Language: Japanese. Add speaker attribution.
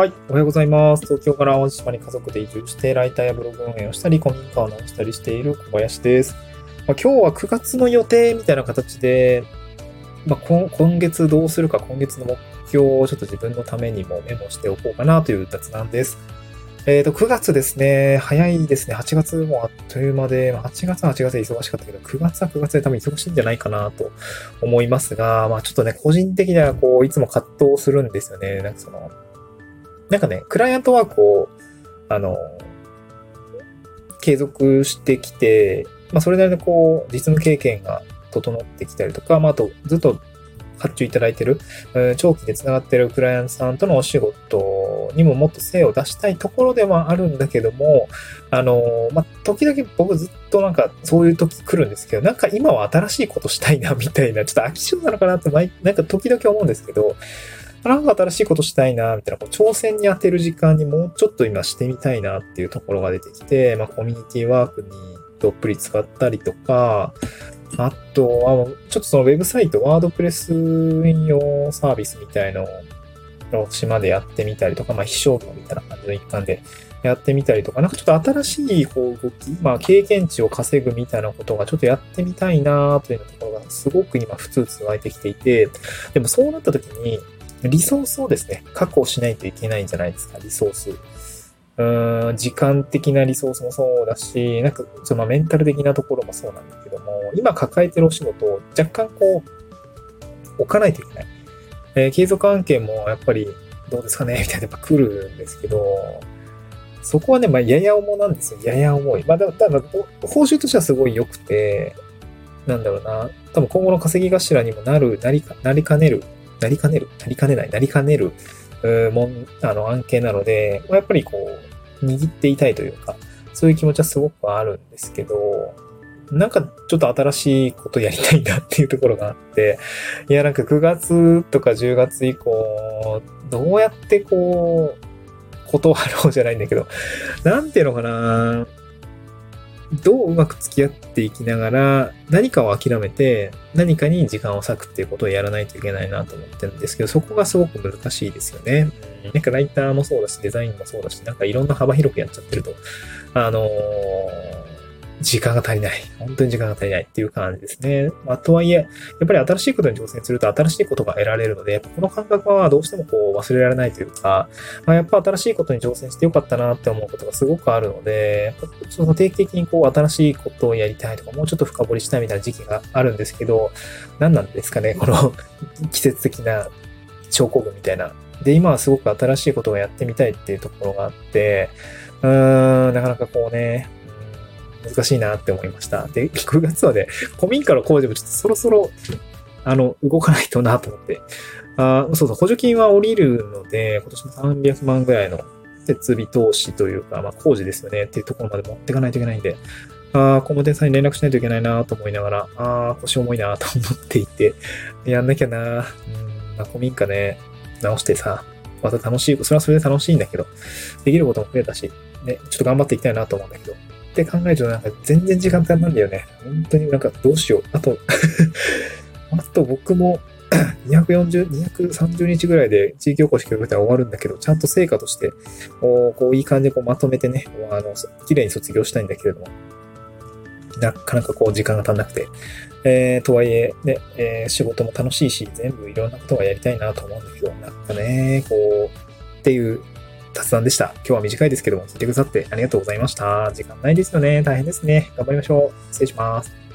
Speaker 1: はい。おはようございます。東京から淡路島に家族で移住して、ライターやブログ運営をしたり、古民家を直したりしている小林です。まあ、今日は9月の予定みたいな形で、まあ、今今月どうするか、今月の目標をちょっと自分のためにもメモしておこうかなという雑談です。えっ、と、9月ですね。早いですね。8月もあっという間で、8月は8月で忙しかったけど、9月は9月で多分忙しいんじゃないかなと思いますが、まあちょっとね、個人的にはこう、いつも葛藤するんですよね。なんかその、なんかね、クライアントワークを、あの、継続してきて、まあそれなりのこう、実務経験が整ってきたりとか、まああと、ずっと発注いただいてる、長期で繋がってるクライアントさんとのお仕事にももっと精を出したいところではあるんだけども、あの、まあ、時々僕ずっとなんかそういう時来るんですけど、なんか今は新しいことしたいなみたいな、ちょっと飽き性なのかなって、なんか時々思うんですけど、なんか新しいことしたいな、みたいな、こう挑戦に当てる時間にもうちょっと今してみたいなっていうところが出てきて、まあ、コミュニティワークにどっぷり使ったりとか、あとは、ちょっとそのウェブサイト、ワードプレス運用サービスみたいのを島でやってみたりとか、まあ、非商業みたいな感じの一環でやってみたりとか、なんかちょっと新しいこう動き、まあ、経験値を稼ぐみたいなことがちょっとやってみたいなというところがすごく今、ふつふつ湧いてきていて、でもそうなった時に、リソースをですね、確保しないといけないんじゃないですか、リソース。うーん、時間的なリソースもそうだし、なんか、そのメンタル的なところもそうなんだけども、今抱えてるお仕事を若干こう、置かないといけない。えー、継続案件もやっぱりどうですかね？みたいなやっぱ来るんですけど、そこはね、まあ、やや重なんですよ。やや重い。まあ、だから、報酬としてはすごい良くて、なんだろうな、多分今後の稼ぎ頭にもなる、なりか、なりかねる、なりかねる、なりかねない、なりかねる、うもん、あの、案件なので、やっぱりこう、握っていたいというか、そういう気持ちはすごくあるんですけど、なんかちょっと新しいことやりたいなっていうところがあって、いやなんか9月とか10月以降、どうやってこう、断ろうじゃないんだけど、なんていうのかなどううまく付き合っていきながら、何かを諦めて、何かに時間を割くっていうことをやらないといけないなと思ってるんですけど、そこがすごく難しいですよね。なんかライターもそうだし、デザインもそうだし、なんかいろんな幅広くやっちゃってると、あのー、時間が足りない。本当に時間が足りないっていう感じですね。まあ、とはいえ、やっぱり新しいことに挑戦すると新しいことが得られるので、この感覚はどうしてもこう忘れられないというか、まあ、やっぱ新しいことに挑戦してよかったなって思うことがすごくあるので、その定期的にこう新しいことをやりたいとか、もうちょっと深掘りしたいみたいな時期があるんですけど、何なんですかね、この季節的な症候群みたいな。で、今はすごく新しいことをやってみたいっていうところがあって、うーん、なかなかこうね、難しいなって思いました。で、9月はね、古民家の工事もちょっとそろそろ、あの、動かないとなと思って。ああそうそう、補助金は降りるので、今年も300万ぐらいの設備投資というか、まあ工事ですよね。っていうところまで持っていかないといけないんで、ああ、工務店さんに連絡しないといけないなと思いながら、ああ、腰重いなと思っていて、やんなきゃな。うん、まあ古民家ね、直してさ、また楽しい、それはそれで楽しいんだけど、できることも増えたし、ね、ちょっと頑張っていきたいなと思うんだけど、って考えるとなんか全然時間足んなんだよね。本当になんかどうしよう。あと、あと僕も 240、230日ぐらいで地域おこし協力隊終わるんだけど、ちゃんと成果として、こう、いい感じでこうまとめてね、あの、綺麗に卒業したいんだけれども、なかなかこう時間が足んなくて、えー、とはいえ、ね、えー、仕事も楽しいし、全部いろんなことがやりたいなと思うんだけど、なんかね、こう、っていう雑談でした。今日は短いですけども、聞いてくださってありがとうございました。時間ないですよね。大変ですね。頑張りましょう。失礼します。